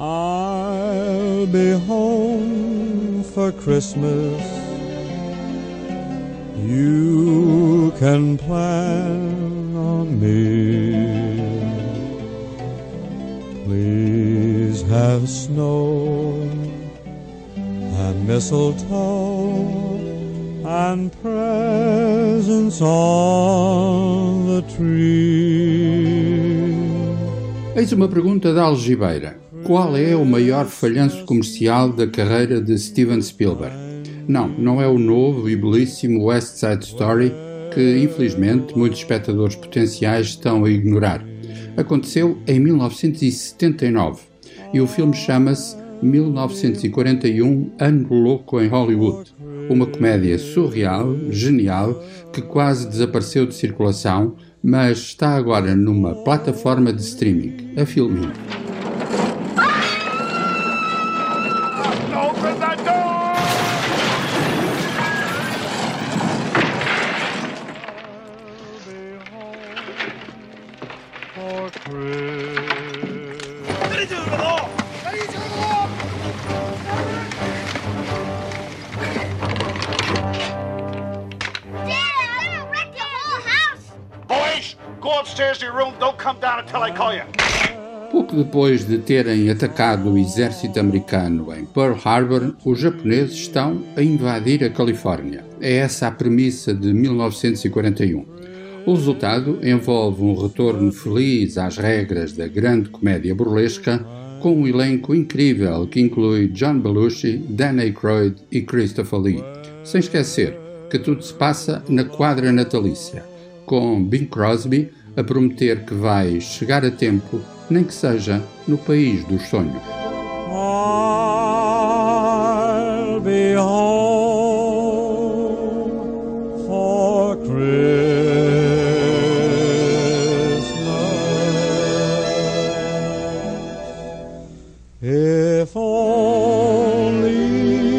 I'll be home for Christmas. You can plan on me. Have snow and mistletoe and presents on the tree. Eis uma pergunta da Algibeira. Qual é o maior falhanço comercial da carreira de Steven Spielberg? Não, não é o novo e belíssimo West Side Story que, infelizmente, muitos espectadores potenciais estão a ignorar. Aconteceu em 1979 e o filme chama-se 1941 Ano Louco em Hollywood. Uma comédia surreal, genial, que quase desapareceu de circulação, mas está agora numa plataforma de streaming, a Filmin. Open Boys, go upstairs to your room. Don't come down until I call you. Pouco depois de terem atacado o exército americano em Pearl Harbor, os japoneses estão a invadir a Califórnia. É essa a premissa de 1941. O resultado envolve um retorno feliz às regras da grande comédia burlesca, com um elenco incrível que inclui John Belushi, Dan Aykroyd e Christopher Lee. Sem esquecer que tudo se passa na quadra natalícia, com Bing Crosby a prometer que vai chegar a tempo, nem que seja no país dos sonhos. I'll be home for Christmas. If only